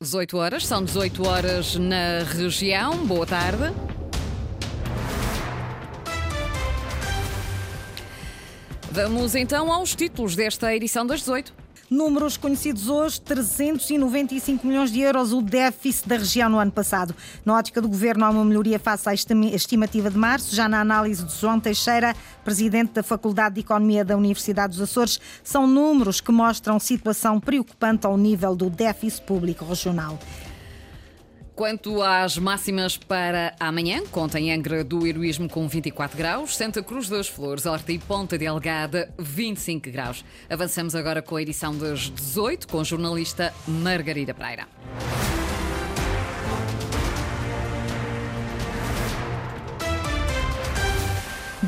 18 horas, são 18 horas na região. Boa tarde. Vamos então aos títulos desta edição das 18. Números conhecidos hoje, 395 milhões de euros o déficit da região no ano passado. Na ótica do governo, há uma melhoria face à estimativa de março. Já na análise de João Teixeira, presidente da Faculdade de Economia da Universidade dos Açores, são números que mostram situação preocupante ao nível do déficit público regional. Quanto às máximas para amanhã, contem Angra do Heroísmo com 24 graus, Santa Cruz das Flores, Horta e Ponta Delgada 25 graus. Avançamos agora com a edição das 18 com a jornalista Margarida Pereira.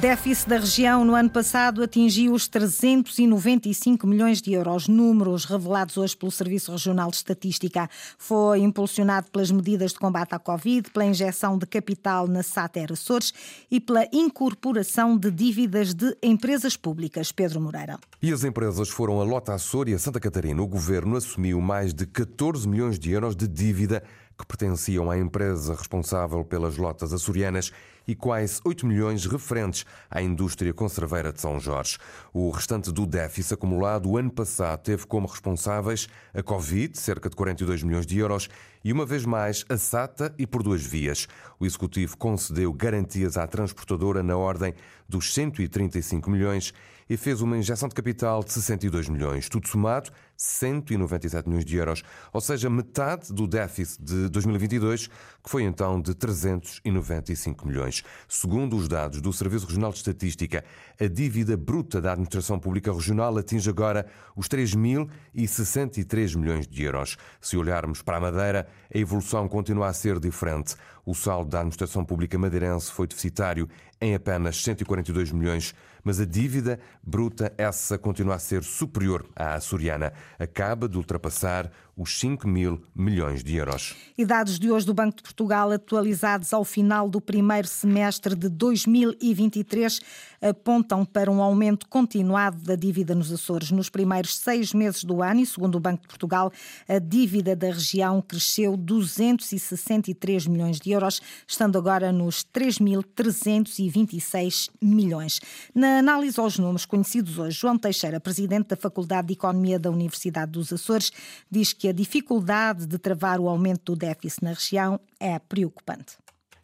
Déficit da região no ano passado atingiu os 395 milhões de euros. Números revelados hoje pelo Serviço Regional de Estatística. Foi impulsionado pelas medidas de combate à Covid, pela injeção de capital na Sater Açores e pela incorporação de dívidas de empresas públicas. Pedro Moreira. E as empresas foram a Lota Açor e a Santa Catarina. O governo assumiu mais de 14 milhões de euros de dívida que pertenciam à empresa responsável pelas lotas açorianas e quase 8 milhões referentes à indústria conserveira de São Jorge. O restante do déficit acumulado o ano passado teve como responsáveis a Covid, cerca de 42 milhões de euros, e uma vez mais a SATA e por duas vias. O Executivo concedeu garantias à transportadora na ordem dos 135 milhões e fez uma injeção de capital de 62 milhões. Tudo somado, 197 milhões de euros, ou seja, metade do déficit de 2022, que foi então de 395 milhões. Segundo os dados do Serviço Regional de Estatística, a dívida bruta da Administração Pública Regional atinge agora os 3.063 milhões de euros. Se olharmos para a Madeira, a evolução continua a ser diferente. O saldo da Administração Pública Madeirense foi deficitário em apenas 142 milhões, mas a dívida bruta, essa continua a ser superior à açoriana. Acaba de ultrapassar os 5 mil milhões de euros. E dados de hoje do Banco de Portugal, atualizados ao final do primeiro semestre de 2023, apontam para um aumento continuado da dívida nos Açores. Nos primeiros seis meses do ano, e segundo o Banco de Portugal, a dívida da região cresceu 263 milhões de euros, estando agora nos 3.326 milhões. Na análise aos números conhecidos hoje, João Teixeira, presidente da Faculdade de Economia da Universidade dos Açores, diz que a dificuldade de travar o aumento do déficit na região é preocupante.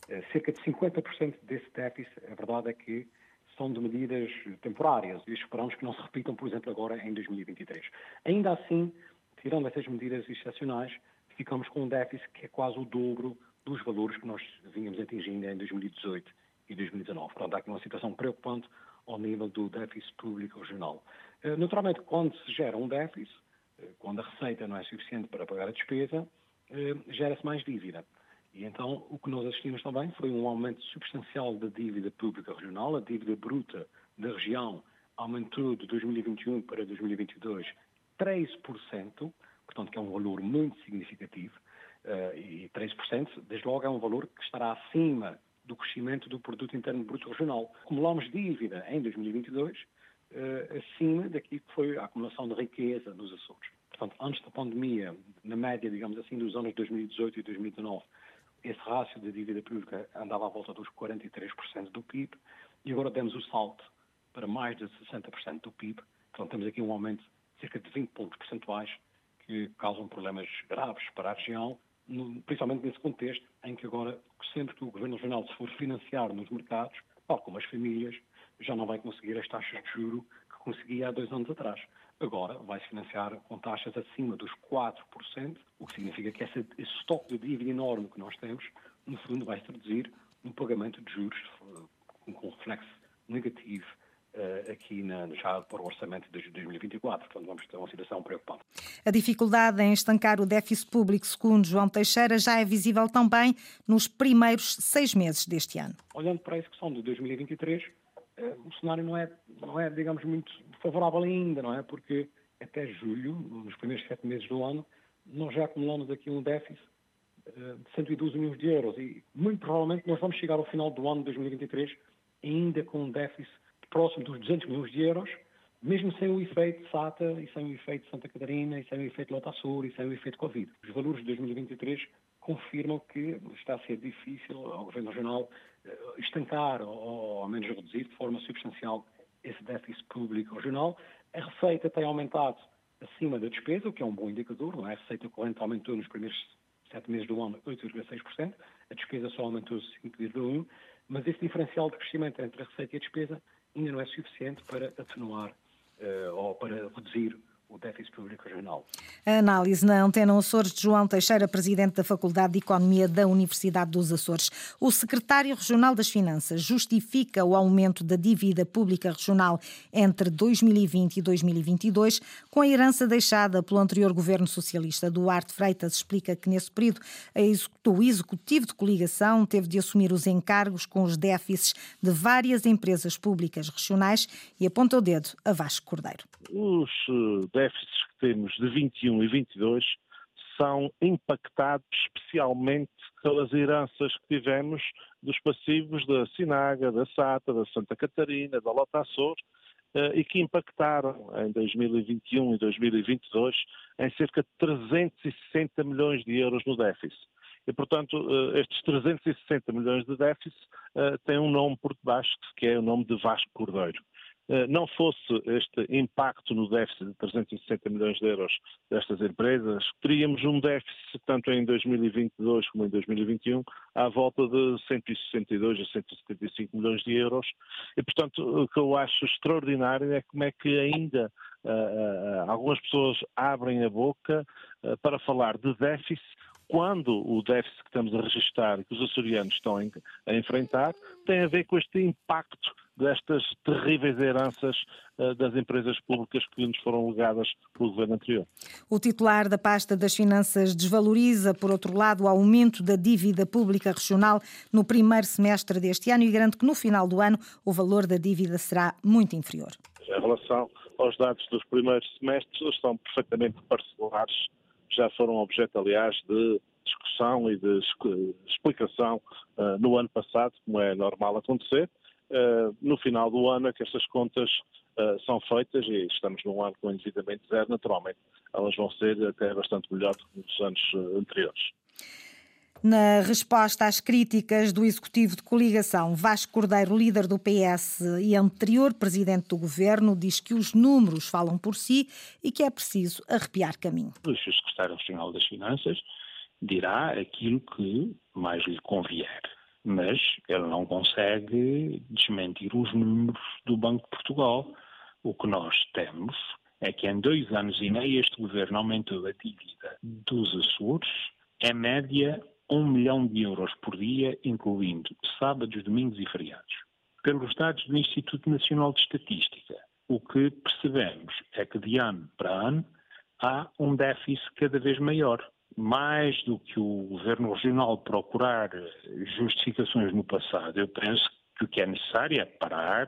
Eh, cerca de 50% desse déficit, a verdade é que são de medidas temporárias e esperamos que não se repitam, por exemplo, agora em 2023. Ainda assim, tirando essas medidas excepcionais, ficamos com um déficit que é quase o dobro dos valores que nós vínhamos atingindo em 2018 e 2019. Portanto, há aqui uma situação preocupante ao nível do déficit público regional. Eh, naturalmente, quando se gera um déficit, quando a receita não é suficiente para pagar a despesa, eh, gera-se mais dívida. E então o que nós assistimos também foi um aumento substancial da dívida pública regional, a dívida bruta da região aumentou de 2021 para 2022 13%, portanto que é um valor muito significativo, eh, e 13%, desde logo é um valor que estará acima do crescimento do produto interno bruto regional. Acumulamos dívida em 2022 uh, acima daquilo que foi a acumulação de riqueza nos Açores. Portanto, antes da pandemia, na média, digamos assim, dos anos 2018 e 2019, esse rácio de dívida pública andava à volta dos 43% do PIB e agora demos o salto para mais de 60% do PIB. Portanto, temos aqui um aumento de cerca de 20 pontos percentuais que causam problemas graves para a região, principalmente nesse contexto em que agora, sempre que o Governo Regional se for financiar nos mercados, tal como as famílias, já não vai conseguir as taxas de juro que conseguia há dois anos atrás. Agora vai-se financiar com taxas acima dos 4%, o que significa que esse, esse estoque de dívida enorme que nós temos, no fundo, vai se traduzir no pagamento de juros com reflexo negativo uh, aqui na, já para o orçamento de 2024. Portanto, vamos ter uma situação preocupante. A dificuldade em estancar o déficit público, segundo João Teixeira, já é visível também nos primeiros seis meses deste ano. Olhando para a execução de 2023, eh, o cenário não é, não é, digamos, muito favorável ainda, não é? Porque até julho, nos primeiros sete meses do ano, nós já acumulamos aqui um déficit eh, de 112 milhões de euros e muito provavelmente nós vamos chegar ao final do ano de 2023 ainda com um déficit próximo dos 200 milhões de euros, mesmo sem o efeito SATA e sem o efeito Santa Catarina e sem o efeito Lota Sul e sem o efeito Covid. Os valores de 2023 confirmam que está a ser difícil ao Governo Regional eh, estancar ou ao menos reduzir de forma substancial esse déficit público regional. A receita tem aumentado acima da despesa, o que é um bom indicador, não é? A receita corrente aumentou nos primeiros sete meses do ano 8,6%, a despesa só aumentou 5,1%, mas esse diferencial de crescimento entre a receita e a despesa ainda não é suficiente para atenuar uh, ou para reduzir o déficit público regional. A análise na Antena Açores de João Teixeira, presidente da Faculdade de Economia da Universidade dos Açores. O secretário regional das Finanças justifica o aumento da dívida pública regional entre 2020 e 2022 com a herança deixada pelo anterior governo socialista. Duarte Freitas explica que nesse período o executivo de coligação teve de assumir os encargos com os déficits de várias empresas públicas regionais e aponta o dedo a Vasco Cordeiro. Os eh, déficits que temos de 21 e 22 são impactados especialmente pelas heranças que tivemos dos passivos da Sinaga, da SATA, da Santa Catarina, da Lota Açores, eh, e que impactaram em 2021 e 2022 em cerca de 360 milhões de euros no déficit. E, portanto, eh, estes 360 milhões de déficit têm um nome por debaixo, que é o nome de Vasco Cordeiro. Eh, não fosse este impacto no déficit de 360 milhões de euros destas empresas, teríamos um déficit, tanto em 2022 como em 2021, à volta de 162 a 175 milhões de euros. E, portanto, o que eu acho extraordinário é como é que ainda uh, algumas pessoas abrem a boca uh, para falar de déficit quando o déficit que estamos a registrar e que os açorianos estão a enfrentar tem a ver com este impacto destas terríveis heranças uh, das empresas públicas que nos foram legadas pelo governo anterior. O titular da pasta das finanças desvaloriza, por outro lado, o aumento da dívida pública regional no primeiro semestre deste ano e garante que no final do ano o valor da dívida será muito inferior. Em relação aos dados dos primeiros semestres, eles estão perfeitamente parcelares já foram objeto, aliás, de discussão e de explicação uh, no ano passado, como é normal acontecer. Uh, no final do ano é que estas contas uh, são feitas e estamos num ano com endividamento zero, naturalmente elas vão ser até bastante melhor do que nos anos anteriores. Na resposta às críticas do executivo de coligação, Vasco Cordeiro, líder do PS e anterior presidente do governo, diz que os números falam por si e que é preciso arrepiar caminho. O secretário regional das Finanças dirá aquilo que mais lhe convier, mas ele não consegue desmentir os números do Banco de Portugal. O que nós temos é que em dois anos e meio este governo aumentou a dívida dos Açores, em média 1 milhão de euros por dia, incluindo sábados, domingos e feriados. Pelos dados do Instituto Nacional de Estatística, o que percebemos é que de ano para ano há um déficit cada vez maior. Mais do que o governo regional procurar justificações no passado, eu penso que o que é necessário é parar,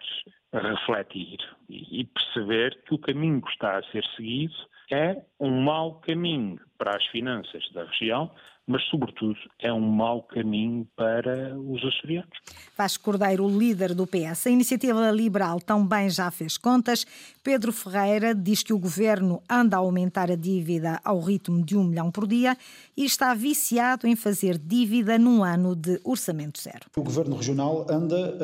refletir e perceber que o caminho que está a ser seguido é um mau caminho para as finanças da região, mas, sobretudo, é um mau caminho para os açorianos. Vasco Cordeiro, líder do PS. A iniciativa liberal também já fez contas. Pedro Ferreira diz que o governo anda a aumentar a dívida ao ritmo de um milhão por dia e está viciado em fazer dívida num ano de orçamento zero. O governo regional anda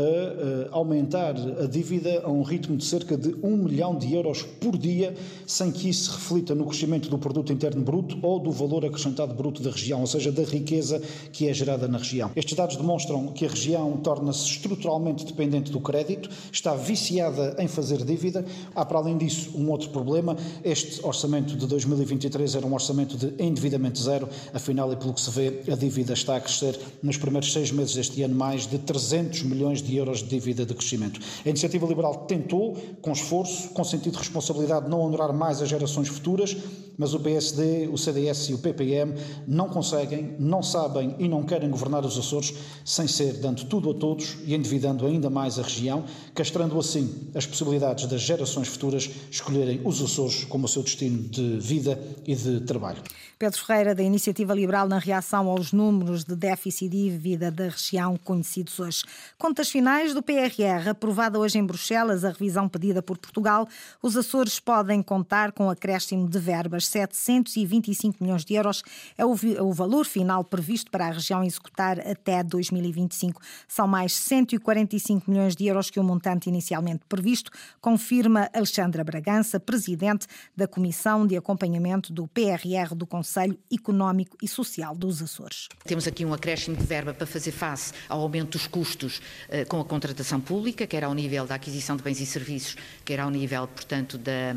a, aumentar a dívida a um ritmo de cerca de um milhão de euros por dia, sem que isso reflita no crescimento do produto interno bruto ou do valor acrescentado bruto da região seja, da riqueza que é gerada na região. Estes dados demonstram que a região torna-se estruturalmente dependente do crédito, está viciada em fazer dívida. Há, para além disso, um outro problema. Este orçamento de 2023 era um orçamento de endividamento zero, afinal, e pelo que se vê, a dívida está a crescer nos primeiros seis meses deste ano mais de 300 milhões de euros de dívida de crescimento. A Iniciativa Liberal tentou, com esforço, com sentido de responsabilidade, não honorar mais as gerações futuras, mas o PSD, o CDS e o PPM não conseguem, não sabem e não querem governar os Açores sem ser dando tudo a todos e endividando ainda mais a região, castrando assim as possibilidades das gerações futuras escolherem os Açores como o seu destino de vida e de trabalho. Pedro Ferreira, da Iniciativa Liberal, na reação aos números de déficit e dívida da região conhecidos hoje. Contas finais do PRR, aprovada hoje em Bruxelas, a revisão pedida por Portugal, os Açores podem contar com acréscimo de verbas. 725 milhões de euros é o valor final previsto para a região executar até 2025. São mais 145 milhões de euros que o montante inicialmente previsto, confirma Alexandra Bragança, presidente da Comissão de Acompanhamento do PRR do Conselho Económico e Social dos Açores. Temos aqui um acréscimo de verba para fazer face ao aumento dos custos uh, com a contratação pública, quer ao nível da aquisição de bens e serviços, quer ao nível, portanto, da,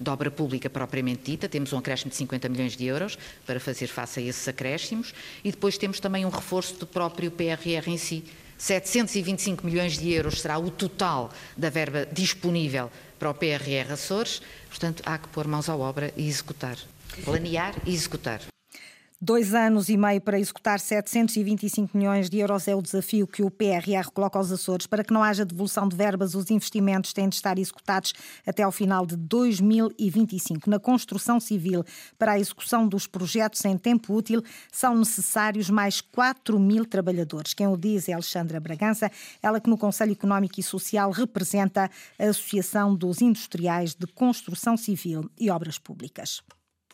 da obra pública propriamente dita. Temos um acréscimo de 50 milhões de euros para fazer face a esses acréscimos e depois temos também um reforço do próprio PRR em si. 725 milhões de euros será o total da verba disponível para o PRR Açores, portanto, há que pôr mãos à obra e executar. Planear e executar. Dois anos e meio para executar 725 milhões de euros é o desafio que o PRR coloca aos Açores. Para que não haja devolução de verbas, os investimentos têm de estar executados até ao final de 2025. Na construção civil, para a execução dos projetos em tempo útil, são necessários mais 4 mil trabalhadores. Quem o diz é Alexandra Bragança, ela que no Conselho Económico e Social representa a Associação dos Industriais de Construção Civil e Obras Públicas.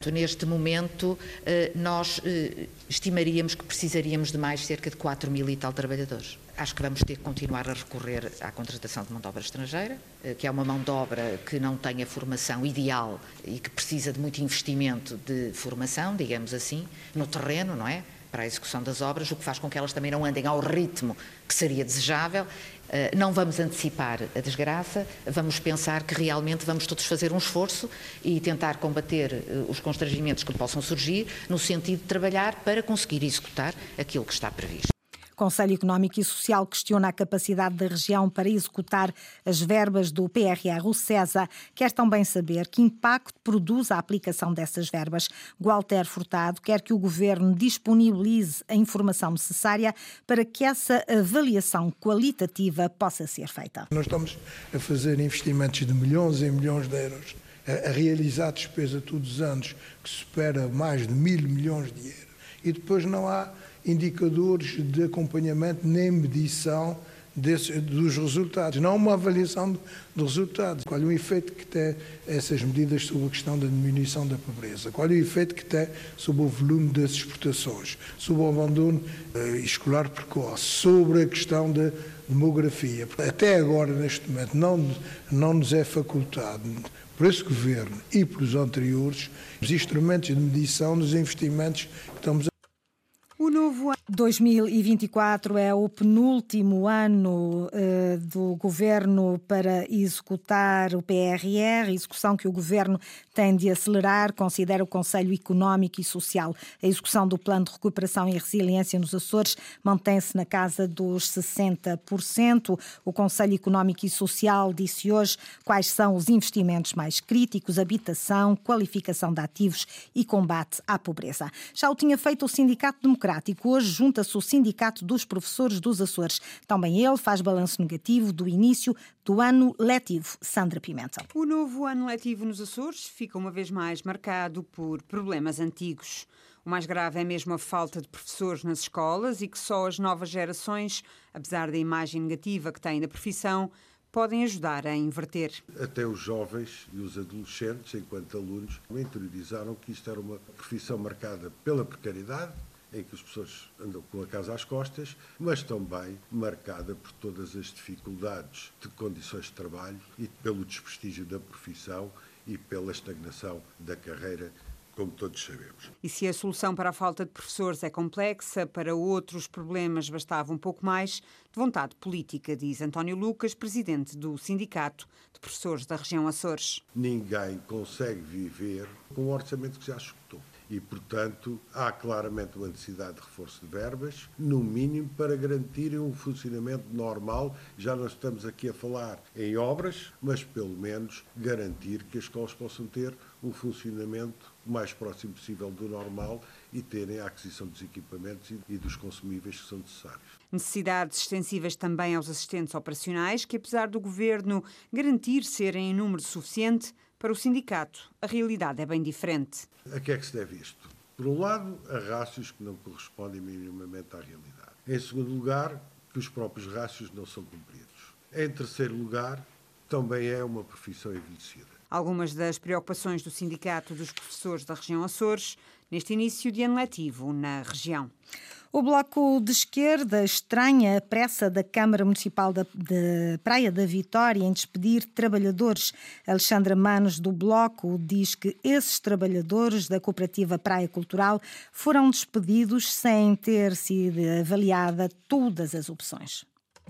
Neste momento, eh, nós eh, estimaríamos que precisaríamos de mais cerca de 4 mil e tal trabalhadores. Acho que vamos ter que continuar a recorrer à contratação de mão de obra estrangeira, eh, que é uma mão de obra que não tem a formação ideal e que precisa de muito investimento de formação, digamos assim, no terreno, não é? Para a execução das obras, o que faz com que elas também não andem ao ritmo que seria desejável não vamos antecipar a desgraça, vamos pensar que realmente vamos todos fazer um esforço e tentar combater eh, os constrangimentos que possam surgir, no sentido de trabalhar para conseguir executar aquilo que está previsto. Conselho Económico e Social questiona a capacidade da região para executar as verbas do PRR. O CESA quer também saber que impacto produz a aplicação dessas verbas. Walter Furtado quer que o governo disponibilize a informação necessária para que essa avaliação qualitativa possa ser feita. Nós estamos a fazer investimentos de milhões e milhões de euros, a realizar despesa todos os anos que supera mais de mil milhões de euros. E depois não há indicadores de acompanhamento nem medição desse, dos resultados, não uma avaliação dos resultados. Qual é o efeito que tem essas medidas sobre a questão da diminuição da pobreza? Qual é o efeito que tem sobre o volume das exportações, sobre o abandono uh, escolar precoce, sobre a questão da demografia? Até agora, neste momento, não, não nos é facultado por esse governo e pelos anteriores os instrumentos de medição dos investimentos que estamos a 2024 é o penúltimo ano uh, do governo para executar o PRR, execução que o governo tem de acelerar, considera o Conselho Económico e Social. A execução do Plano de Recuperação e Resiliência nos Açores mantém-se na casa dos 60%. O Conselho Económico e Social disse hoje quais são os investimentos mais críticos: habitação, qualificação de ativos e combate à pobreza. Já o tinha feito o Sindicato Democrático. Hoje junta-se o Sindicato dos Professores dos Açores. Também ele faz balanço negativo do início do ano letivo. Sandra Pimenta. O novo ano letivo nos Açores fica uma vez mais marcado por problemas antigos. O mais grave é mesmo a falta de professores nas escolas e que só as novas gerações, apesar da imagem negativa que têm da profissão, podem ajudar a inverter. Até os jovens e os adolescentes, enquanto alunos, interiorizaram que isto era uma profissão marcada pela precariedade, em que as pessoas andam com a casa às costas, mas também marcada por todas as dificuldades de condições de trabalho e pelo desprestígio da profissão e pela estagnação da carreira como todos sabemos. E se a solução para a falta de professores é complexa, para outros problemas bastava um pouco mais de vontade política, diz António Lucas, presidente do Sindicato de Professores da região Açores. Ninguém consegue viver com o orçamento que já escutou e, portanto, há claramente uma necessidade de reforço de verbas, no mínimo para garantir um funcionamento normal. Já não estamos aqui a falar em obras, mas pelo menos garantir que as escolas possam ter um funcionamento o mais próximo possível do normal e terem a aquisição dos equipamentos e dos consumíveis que são necessários. Necessidades extensivas também aos assistentes operacionais, que apesar do governo garantir serem em número suficiente, para o sindicato, a realidade é bem diferente. A que é que se deve isto? Por um lado, a rácios que não correspondem minimamente à realidade. Em segundo lugar, que os próprios rácios não são cumpridos. Em terceiro lugar, também é uma profissão envelhecida. Algumas das preocupações do Sindicato dos Professores da Região Açores neste início de ano letivo na região. O Bloco de Esquerda estranha a pressa da Câmara Municipal de Praia da Vitória em despedir trabalhadores. Alexandra Manos, do Bloco, diz que esses trabalhadores da Cooperativa Praia Cultural foram despedidos sem ter sido avaliada todas as opções.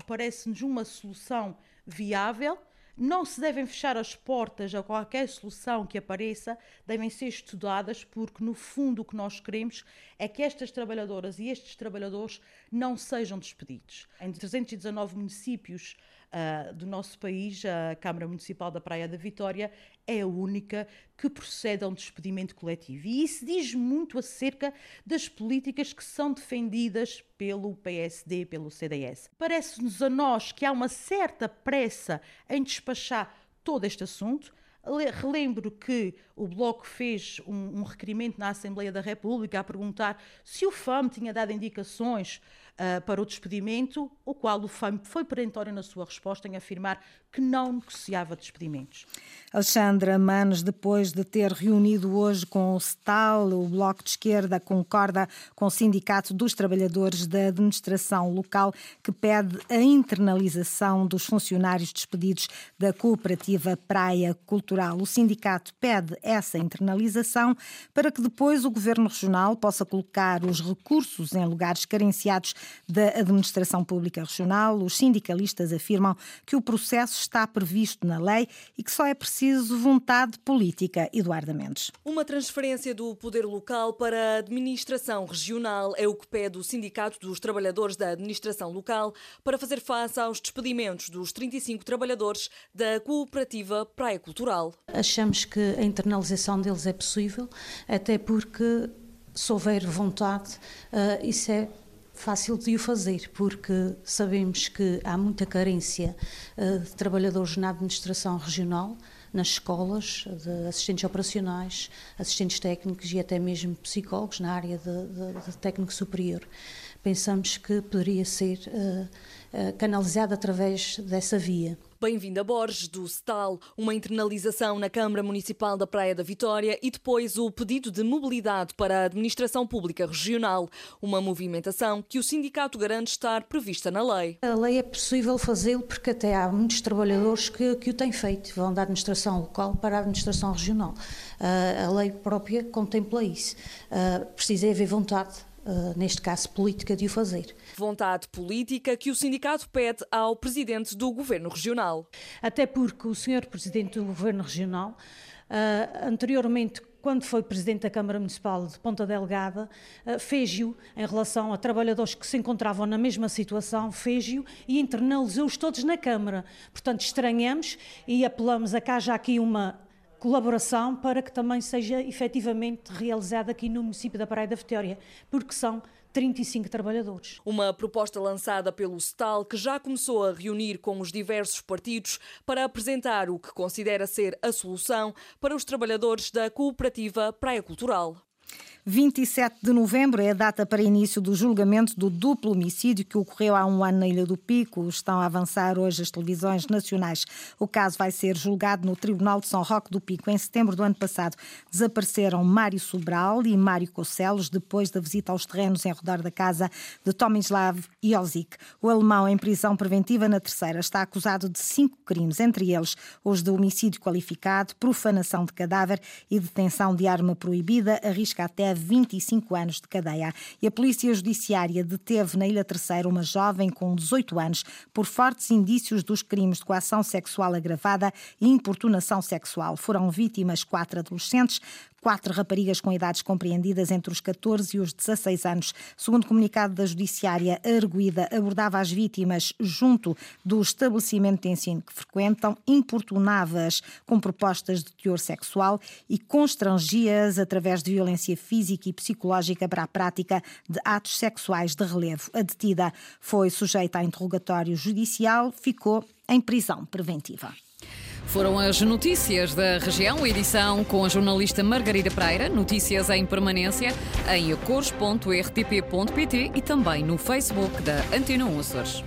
Parece-nos uma solução viável não se devem fechar as portas a qualquer solução que apareça, devem ser estudadas, porque no fundo o que nós queremos é que estas trabalhadoras e estes trabalhadores não sejam despedidos. Em 319 municípios uh, do nosso país, a Câmara Municipal da Praia da Vitória é a única que procede a um despedimento coletivo. E isso diz muito acerca das políticas que são defendidas pelo PSD, pelo CDS. Parece-nos a nós que há uma certa pressa em despachar todo este assunto. Relembro que o Bloco fez um, um, requerimento na Assembleia da República a perguntar se o FAM tinha dado indicações uh, para o despedimento, o qual o FAM foi perentório na sua resposta em afirmar que não negociava despedimentos. Alexandra Manos, depois de ter reunido hoje com o STAL, o Bloco de Esquerda concorda com o Sindicato dos Trabalhadores da Administração Local, que pede a internalização dos funcionários despedidos da cooperativa Praia Cultural. O sindicato pede essa internalização para que depois o Governo Regional possa colocar os recursos em lugares carenciados da Administração Pública Regional. Os sindicalistas afirmam que o processo está previsto na lei e que só é preciso vontade política. Eduardo Mendes. Uma transferência do poder local para a administração regional é o que pede o Sindicato dos Trabalhadores da Administração Local para fazer face aos despedimentos dos 35 trabalhadores da cooperativa Praia Cultural. Achamos que a internalização deles é possível, até porque se houver vontade, uh, isso é fácil de o fazer, porque sabemos que há muita carência uh, de trabalhadores na administração regional, nas escolas, de assistentes operacionais, assistentes técnicos e até mesmo psicólogos na área de, de, de técnico superior. Pensamos que poderia ser uh, uh, canalizado através dessa via. Bem-vinda Borges, do STAL, uma internalização na Câmara Municipal da Praia da Vitória e depois o pedido de mobilidade para a Administração Pública Regional, uma movimentação que o sindicato garante estar prevista na lei. A lei é possível fazê-lo porque até há muitos trabalhadores que, que o têm feito, vão da administração local para a administração regional. Uh, a lei própria contempla isso. Uh, precisa haver vontade Uh, neste caso política, de o fazer. Vontade política que o sindicato pede ao presidente do governo regional. Até porque o senhor presidente do governo regional, uh, anteriormente, quando foi presidente da Câmara Municipal de Ponta Delgada, uh, fez-o em relação a trabalhadores que se encontravam na mesma situação, fez-o e internalizou-os todos na Câmara. Portanto, estranhamos e apelamos a cá já aqui uma colaboração para que também seja efetivamente realizada aqui no município da Praia da Vitória, porque são 35 trabalhadores. Uma proposta lançada pelo STAL que já começou a reunir com os diversos partidos para apresentar o que considera ser a solução para os trabalhadores da cooperativa Praia Cultural. 27 de novembro é a data para início do julgamento do duplo homicídio que ocorreu há um ano na Ilha do Pico. Estão a avançar hoje as televisões nacionais. O caso vai ser julgado no Tribunal de São Roque do Pico. Em setembro do ano passado desapareceram Mário Sobral e Mário Cocelos depois da visita aos terrenos em redor da casa de Tomislav Jozic. O alemão em prisão preventiva na terceira está acusado de cinco crimes, entre eles os de homicídio qualificado, profanação de cadáver e detenção de arma proibida, arrisca até 25 anos de cadeia. E a Polícia Judiciária deteve na Ilha Terceira uma jovem com 18 anos por fortes indícios dos crimes de coação sexual agravada e importunação sexual. Foram vítimas quatro adolescentes, quatro raparigas com idades compreendidas entre os 14 e os 16 anos. Segundo comunicado da Judiciária, a arguída abordava as vítimas junto do estabelecimento de ensino que frequentam, importunava-as com propostas de teor sexual e constrangia-as através de violência física e psicológica para a prática de atos sexuais de relevo. A detida foi sujeita a interrogatório judicial, ficou em prisão preventiva. Foram as notícias da região, edição com a jornalista Margarida Pereira, notícias em permanência em acores.rtp.pt e também no Facebook da Antena 1 Açores.